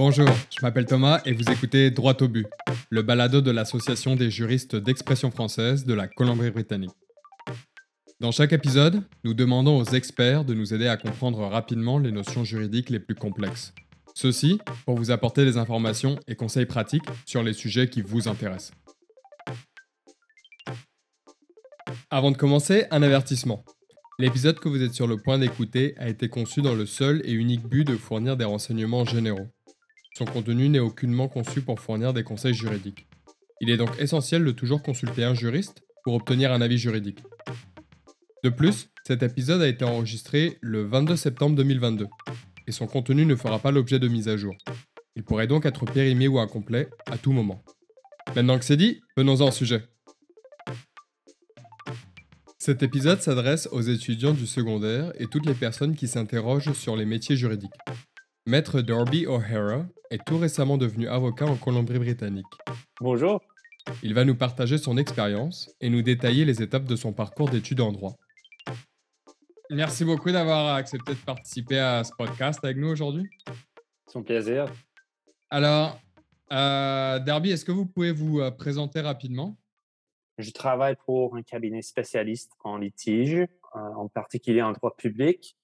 Bonjour, je m'appelle Thomas et vous écoutez Droit au but, le balado de l'Association des juristes d'expression française de la Colombie-Britannique. Dans chaque épisode, nous demandons aux experts de nous aider à comprendre rapidement les notions juridiques les plus complexes. Ceci pour vous apporter des informations et conseils pratiques sur les sujets qui vous intéressent. Avant de commencer, un avertissement. L'épisode que vous êtes sur le point d'écouter a été conçu dans le seul et unique but de fournir des renseignements généraux. Son contenu n'est aucunement conçu pour fournir des conseils juridiques. Il est donc essentiel de toujours consulter un juriste pour obtenir un avis juridique. De plus, cet épisode a été enregistré le 22 septembre 2022 et son contenu ne fera pas l'objet de mise à jour. Il pourrait donc être périmé ou incomplet à tout moment. Maintenant que c'est dit, venons-en au sujet. Cet épisode s'adresse aux étudiants du secondaire et toutes les personnes qui s'interrogent sur les métiers juridiques. Maître Darby O'Hara est tout récemment devenu avocat en Colombie-Britannique. Bonjour. Il va nous partager son expérience et nous détailler les étapes de son parcours d'études en droit. Merci beaucoup d'avoir accepté de participer à ce podcast avec nous aujourd'hui. C'est un plaisir. Alors, euh, Darby, est-ce que vous pouvez vous euh, présenter rapidement? Je travaille pour un cabinet spécialiste en litige, euh, en particulier en droit public.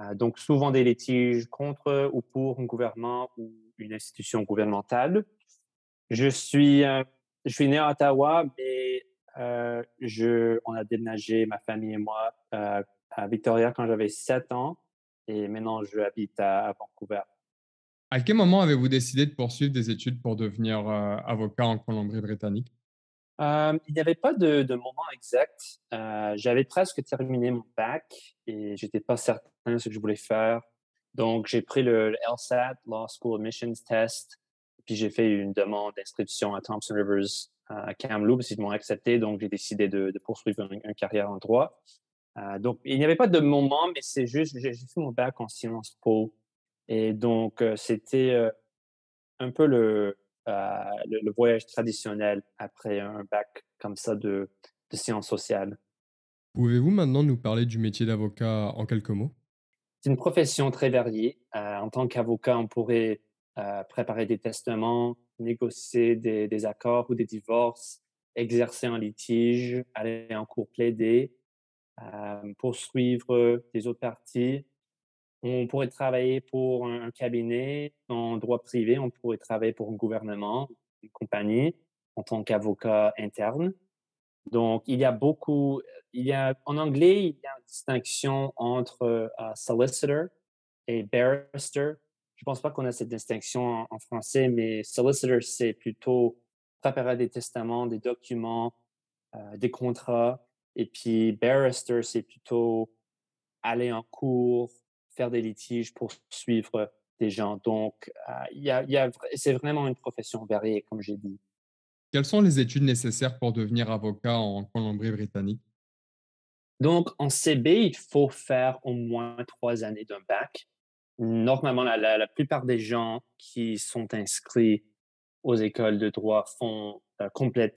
Euh, donc, souvent des litiges contre ou pour un gouvernement ou une institution gouvernementale. Je suis, euh, je suis né à Ottawa, mais je, on a déménagé, ma famille et moi, à Victoria quand j'avais 7 ans. Et maintenant, je habite à Vancouver. À quel moment avez-vous décidé de poursuivre des études pour devenir avocat en Colombie-Britannique? Il n'y avait pas de, moment exact. Euh, j'avais presque terminé mon bac et j'étais pas certain de ce que je voulais faire. Donc, j'ai pris le, LSAT, Law School Admissions Test, puis j'ai fait une demande d'inscription à Thompson Rivers à Kamloops. Ils m'ont accepté, donc j'ai décidé de, poursuivre une, carrière en droit. Euh, donc, il n'y avait pas de moment, mais c'est juste, j'ai fait mon bac en sciences po. Et donc, euh, c'était un peu le, euh, le, voyage traditionnel après un bac comme ça de, sciences sociales. Pouvez-vous maintenant nous parler du métier d'avocat en quelques mots? C'est une profession très variée. Euh, en tant qu'avocat, on pourrait euh, préparer des testaments, négocier des, accords ou des divorces, exercer en litige, aller en cours plaider, poursuivre des autres parties, on pourrait travailler pour un, cabinet en droit privé, on pourrait travailler pour un gouvernement, une compagnie, en tant qu'avocat interne. Donc, il y a beaucoup, il y a, en anglais, il y a une distinction entre euh, solicitor et barrister. Je ne pense pas qu'on a cette distinction en, français, mais solicitor, c'est plutôt préparer des testaments, des documents, euh, des contrats. Et puis, barrister, c'est plutôt aller en cours, faire des litiges, pour suivre des gens. Donc, euh, il y a, c'est vraiment une profession variée, comme j'ai dit. Quelles sont les études nécessaires pour devenir avocat en Colombie-Britannique? Donc, en CB, il faut faire au moins trois années d'un bac. Normalement, la, plupart des gens qui sont inscrits aux écoles de droit font, euh,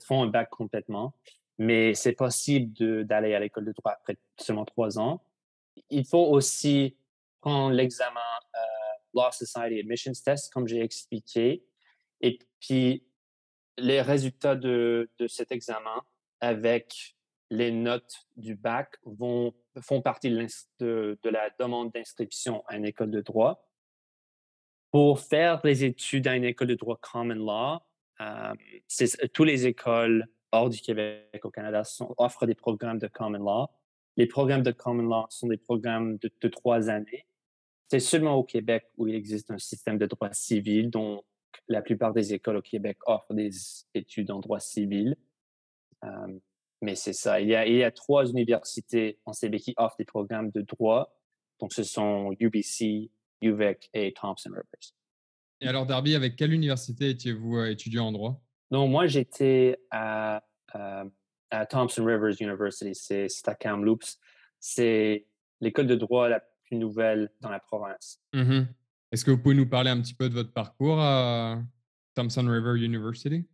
font un bac complètement, mais c'est possible d'aller à l'école de droit après seulement trois ans. Il faut aussi prendre l'examen euh, Law Society Admissions Test, comme j'ai expliqué. Et puis, les résultats de, de, cet examen avec les notes du bac vont, font partie de, de, la demande d'inscription à une école de droit. Pour faire les études à une école de droit common law, euh, toutes les écoles hors du Québec au Canada offrent des programmes de common law. Les programmes de common law sont des programmes de trois années c'est seulement au Québec où il existe un système de droit civil, donc la plupart des écoles au Québec offrent des études en droit civil. Euh, mais c'est ça. Il y, a, il y a trois universités en CB qui offrent des programmes de droit. Donc, ce sont UBC, UVEC et Thompson Rivers. Et alors, Darby, avec quelle université étiez-vous euh, étudiant en droit? Non, moi, j'étais à, à, Thompson Rivers University. C'est à Kamloops. C'est l'école de droit la nouvelle dans la province. Mmh Est-ce que vous pouvez nous parler un petit peu de votre parcours à Thompson River University?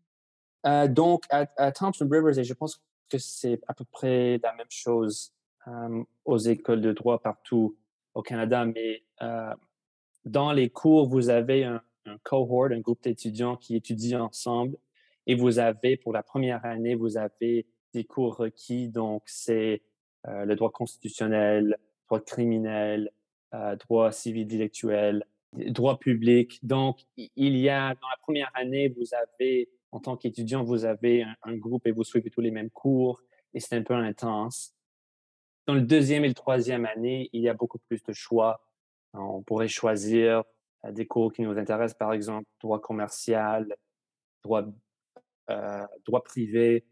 Euh, donc, à, Thompson Rivers, et je pense que c'est à peu près la même chose euh, aux écoles de droit partout au Canada, mais euh, dans les cours, vous avez un, un cohort, un groupe d'étudiants qui étudient ensemble. Et vous avez, pour la première année, vous avez des cours requis. Donc, c'est euh, le droit constitutionnel, droit criminel, euh, droit civil intellectuel, droit public. Donc, il y a, dans la première année, vous avez, en tant qu'étudiant, vous avez un, groupe et vous suivez tous les mêmes cours et c'est un peu intense. Dans le deuxième et le troisième année, il y a beaucoup plus de choix. On pourrait choisir euh, des cours qui nous intéressent, par exemple, droit commercial, droit, euh, droit privé.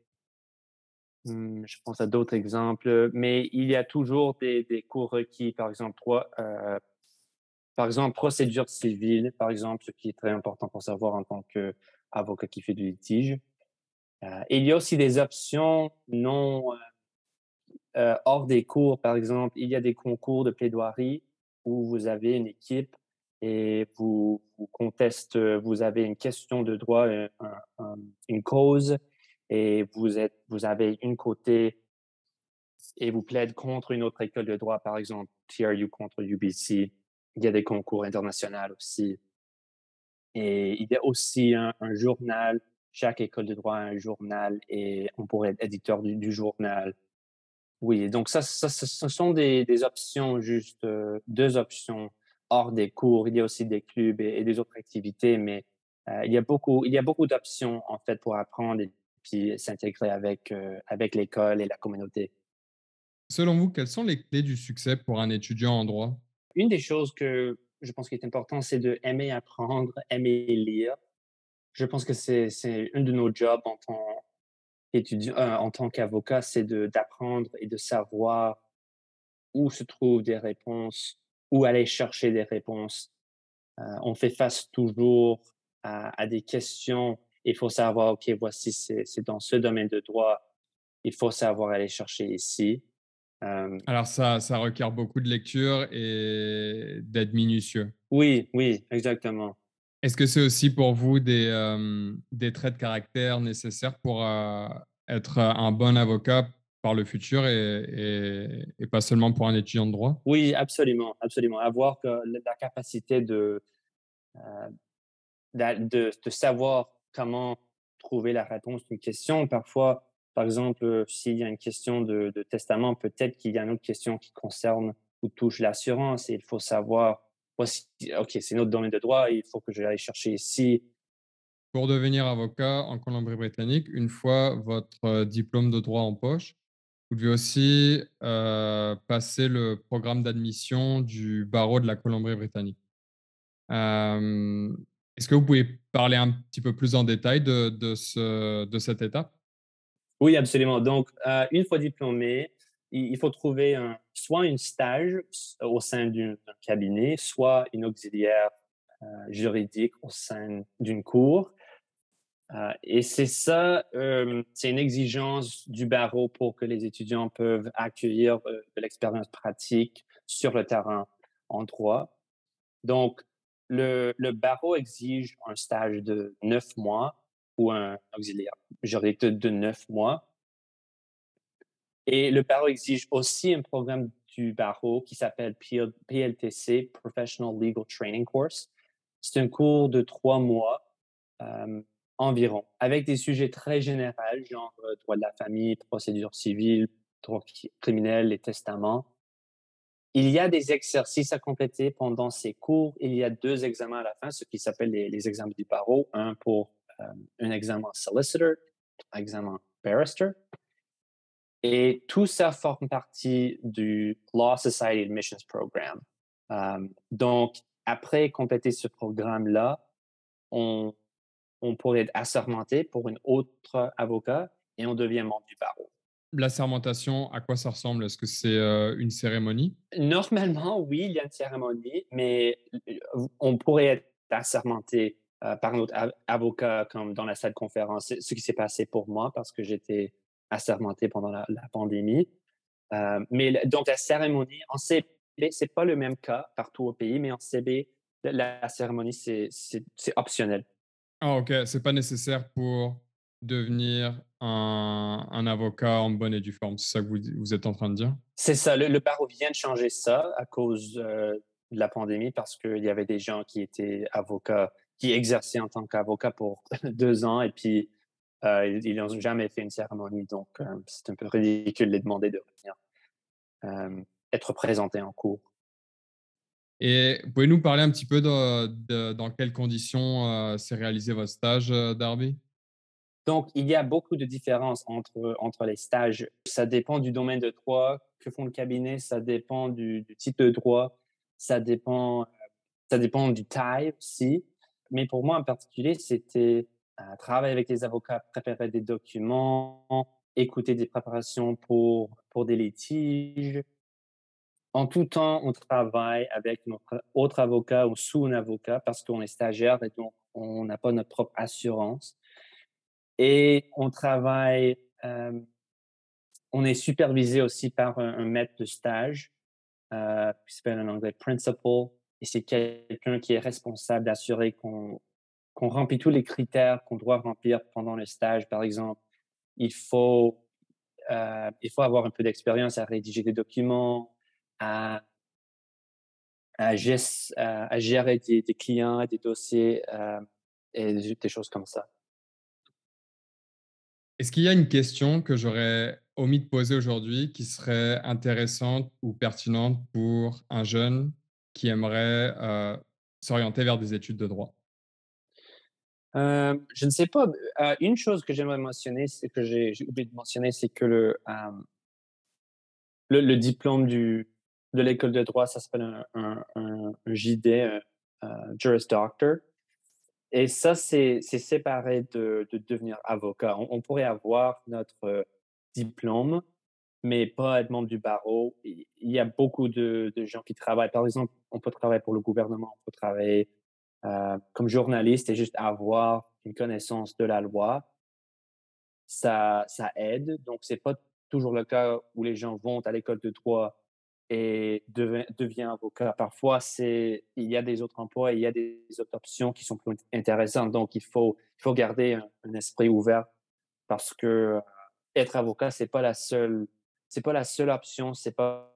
Mmh, je pense à d'autres exemples, mais il y a toujours des, des cours requis, par exemple, droit, euh, par exemple, procédure civile, par exemple, ce qui est très important pour savoir en tant qu'avocat qui fait du litige. Il y a aussi des options non euh, hors des cours. Par exemple, il y a des concours de plaidoirie où vous avez une équipe et vous, vous contestez, vous avez une question de droit, une cause, et vous, êtes, vous avez une côté et vous plaidez contre une autre école de droit, par exemple, TRU contre UBC il y a des concours internationaux aussi. Et il y a aussi un, journal. Chaque école de droit a un journal et on pourrait être éditeur du, journal. Oui, donc ça, ça, ce sont des, options, juste euh, deux options hors des cours. Il y a aussi des clubs et, des autres activités, mais euh, il y a beaucoup, il y a beaucoup d'options en fait pour apprendre puis s'intégrer avec, avec l'école et la communauté. Selon vous, quelles sont les clés du succès pour un étudiant en droit? Une des choses que je pense qui est important, c'est de aimer apprendre, aimer lire. Je pense que c'est un de nos jobs en tant qu'étudiant, euh, en tant qu'avocat, c'est d'apprendre et de savoir où se trouvent des réponses, où aller chercher des réponses. Euh, on fait face toujours à, des questions. Il faut savoir, OK, voici, c'est dans ce domaine de droit. Il faut savoir aller chercher ici. Euh, Alors ça, ça requiert beaucoup de lecture et d'être minutieux. Oui, oui, exactement. Est-ce que c'est aussi pour vous des, euh, des traits de caractère nécessaires pour euh, être un bon avocat par le futur et, et, pas seulement pour un étudiant de droit? Oui, absolument, absolument. Avoir que la capacité de, de, de, savoir comment trouver la réponse d'une question. Parfois, par exemple, euh, s'il y a une question de, testament, peut-être qu'il y a une autre question qui concerne ou touche l'assurance et il faut savoir, OK, c'est notre domaine de droit, il faut que je aille chercher ici. Pour devenir avocat en Colombie-Britannique, une fois votre euh, diplôme de droit en poche, vous devez aussi euh, passer le programme d'admission du barreau de la Colombie-Britannique. Est-ce que vous pouvez parler un petit peu plus en détail de, de, ce, de cette étape? Oui, absolument. Donc, euh, une fois diplômé, il, faut trouver soit un stage au sein d'un cabinet, soit une auxiliaire euh, juridique au sein d'une cour. Euh, et c'est ça, c'est une exigence du barreau pour que les étudiants peuvent accueillir de l'expérience pratique sur le terrain en droit. Donc, le, barreau exige un stage de neuf mois ou un auxiliaire juridique de neuf mois. Et le barreau exige aussi un programme du barreau qui s'appelle PLTC, Professional Legal Training Course. C'est un cours de trois mois environ, avec des sujets très généraux, genre euh, droit de la famille, procédure civile, droit criminel, et testaments. Il y a des exercices à compléter pendant ces cours. Il y a deux examens à la fin, ce qui s'appelle les, examens du barreau. Un pour euh, un examen solicitor, un examen barrister. Et tout ça forme partie du Law Society Admissions Program. Euh, donc, après compléter ce programme-là, on, on pourrait être assermenté pour un autre avocat et on devient membre du barreau. L'assermentation, à quoi ça ressemble? Est-ce que c'est euh, une cérémonie? Normalement, oui, il y a une cérémonie, mais on pourrait être assermenté euh, par un autre avocat, comme dans la salle de conférence. Ce qui s'est passé pour moi, parce que j'étais assermenté pendant la, pandémie. Euh, mais donc, la cérémonie, en CB, ce n'est pas le même cas partout au pays, mais en CB, la, cérémonie, c'est optionnel. Ah, OK. C'est pas nécessaire pour devenir un, un, avocat en bonne et due forme. C'est ça que vous, vous, êtes en train de dire? C'est ça. Le, barreau vient de changer ça à cause euh, de la pandémie parce qu'il y avait des gens qui étaient avocats qui exerçaient en tant qu'avocat pour deux ans et puis ils n'ont jamais fait une cérémonie. Donc, c'est un peu ridicule de les demander de revenir être présenté en cours. Et vous pouvez nous parler un petit peu de, dans quelles conditions s'est réalisé votre stage, Darby donc, il y a beaucoup de différences entre, entre les stages. Ça dépend du domaine de droit que font le cabinet, ça dépend du, type de droit, ça dépend, ça dépend du taille aussi. Mais pour moi en particulier, c'était euh, travailler avec les avocats, préparer des documents, écouter des préparations pour, pour des litiges. En tout temps, on travaille avec notre autre avocat ou sous un avocat parce qu'on est stagiaire et donc on n'a pas notre propre assurance. Et on travaille, euh, on est supervisé aussi par un, maître de stage, euh, qui s'appelle en anglais principal, et c'est quelqu'un qui est responsable d'assurer qu'on remplit tous les critères qu'on doit remplir pendant le stage. Par exemple, il faut, euh, il faut avoir un peu d'expérience à rédiger des documents, à, à, gérer des, des, clients, des dossiers et des choses comme ça. Est-ce qu'il y a une question que j'aurais omis de poser aujourd'hui qui serait intéressante ou pertinente pour un jeune qui aimerait euh, s'orienter vers des études de droit? Euh, je ne sais pas. Euh, une chose que j'aimerais mentionner, c'est que j'ai oublié de mentionner, c'est que le, diplôme de l'école de droit, ça s'appelle un, un, JD, Juris Doctor. Et ça, c'est séparé de, de, devenir avocat. On, pourrait avoir notre diplôme, mais pas être membre du barreau. Il y a beaucoup de, de, gens qui travaillent. Par exemple, on peut travailler pour le gouvernement, on peut travailler euh, comme journaliste et juste avoir une connaissance de la loi. Ça, ça aide. Donc, c'est pas toujours le cas où les gens vont à l'école de droit et devient, avocat. Parfois, c'est, il y a des autres emplois, il y a des autres options qui sont plus intéressantes. Donc, il faut, il faut garder un, esprit ouvert parce que euh, être avocat, c'est pas la seule, c'est pas la seule option. C'est pas,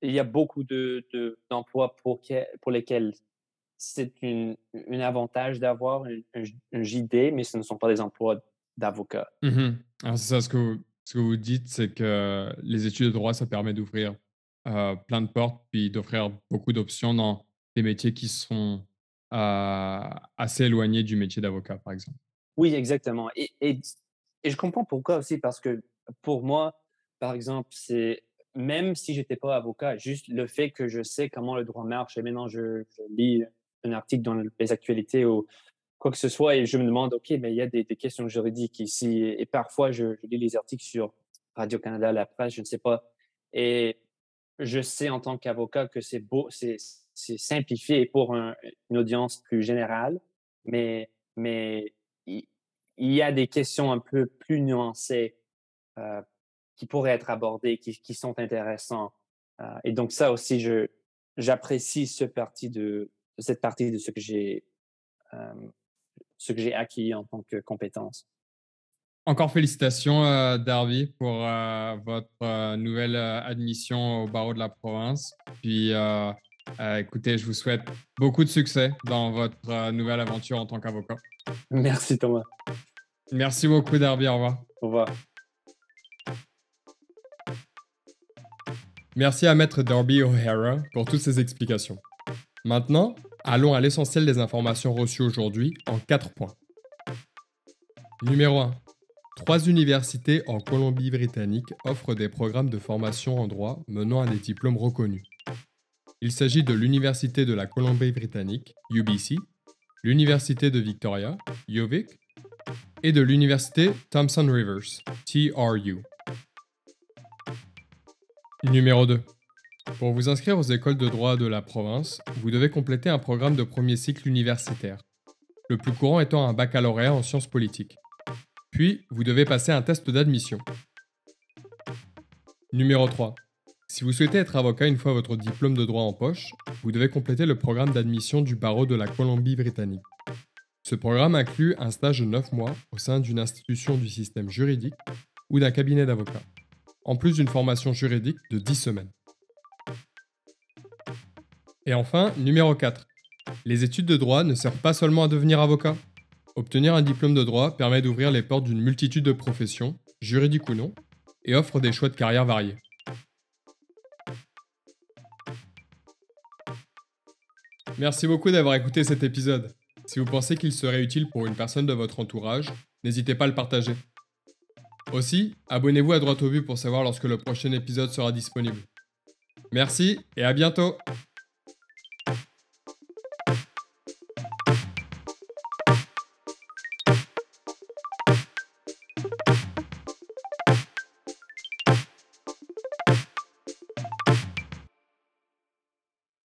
il y a beaucoup de, d'emplois pour, pour lesquels c'est un avantage d'avoir un, JD, mais ce ne sont pas des emplois d'avocat. Mmh c'est ça ce que, ce que vous dites, c'est que les études de droit, ça permet d'ouvrir euh, plein de portes, puis d'offrir beaucoup d'options dans des métiers qui sont euh, assez éloignés du métier d'avocat, par exemple. Oui, exactement. Et, et, je comprends pourquoi aussi, parce que pour moi, par exemple, c'est même si j'étais pas avocat, juste le fait que je sais comment le droit marche, et maintenant je, lis un article dans les actualités ou quoi que ce soit, et je me demande, OK, mais il y a des, questions juridiques ici, et, parfois je, je, lis les articles sur Radio-Canada, la presse, je ne sais pas. Et je sais en tant qu'avocat que c'est beau, c'est simplifié pour une audience plus générale, mais, mais il, y a des questions un peu plus nuancées euh, qui pourraient être abordées, qui, qui sont intéressantes. Euh, et donc ça aussi, je j'apprécie ce parti de, cette partie de ce que j'ai euh, ce que j'ai acquis en tant que compétence. Encore félicitations, euh, Darby, pour euh, votre euh, nouvelle admission au barreau de la province. Puis, écoutez, je vous souhaite beaucoup de succès dans votre nouvelle aventure en tant qu'avocat. Merci, Thomas. Merci beaucoup, Darby. Au revoir. Au revoir. Merci à Maître Darby O'Hara pour toutes ces explications. Maintenant, allons à l'essentiel des informations reçues aujourd'hui en quatre points. Numéro 1. Trois universités en Colombie-Britannique offrent des programmes de formation en droit menant à des diplômes reconnus. Il s'agit de l'Université de la Colombie-Britannique, UBC, l'Université de Victoria, UVic, et de l'Université Thomson Rivers, TRU. Numéro 2. Pour vous inscrire aux écoles de droit de la province, vous devez compléter un programme de premier cycle universitaire, le plus courant étant un baccalauréat en sciences politiques. Puis, vous devez passer un test d'admission. Numéro 3. Si vous souhaitez être avocat une fois votre diplôme de droit en poche, vous devez compléter le programme d'admission du barreau de la Colombie-Britannique. Ce programme inclut un stage de 9 mois au sein d'une institution du système juridique ou d'un cabinet d'avocats, en plus d'une formation juridique de 10 semaines. Et enfin, numéro 4. Les études de droit ne servent pas seulement à devenir avocat. Obtenir un diplôme de droit permet d'ouvrir les portes d'une multitude de professions, juridiques ou non, et offre des choix de carrière variés. Merci beaucoup d'avoir écouté cet épisode. Si vous pensez qu'il serait utile pour une personne de votre entourage, n'hésitez pas à le partager. Aussi, abonnez-vous à Droite au but pour savoir lorsque le prochain épisode sera disponible. Merci et à bientôt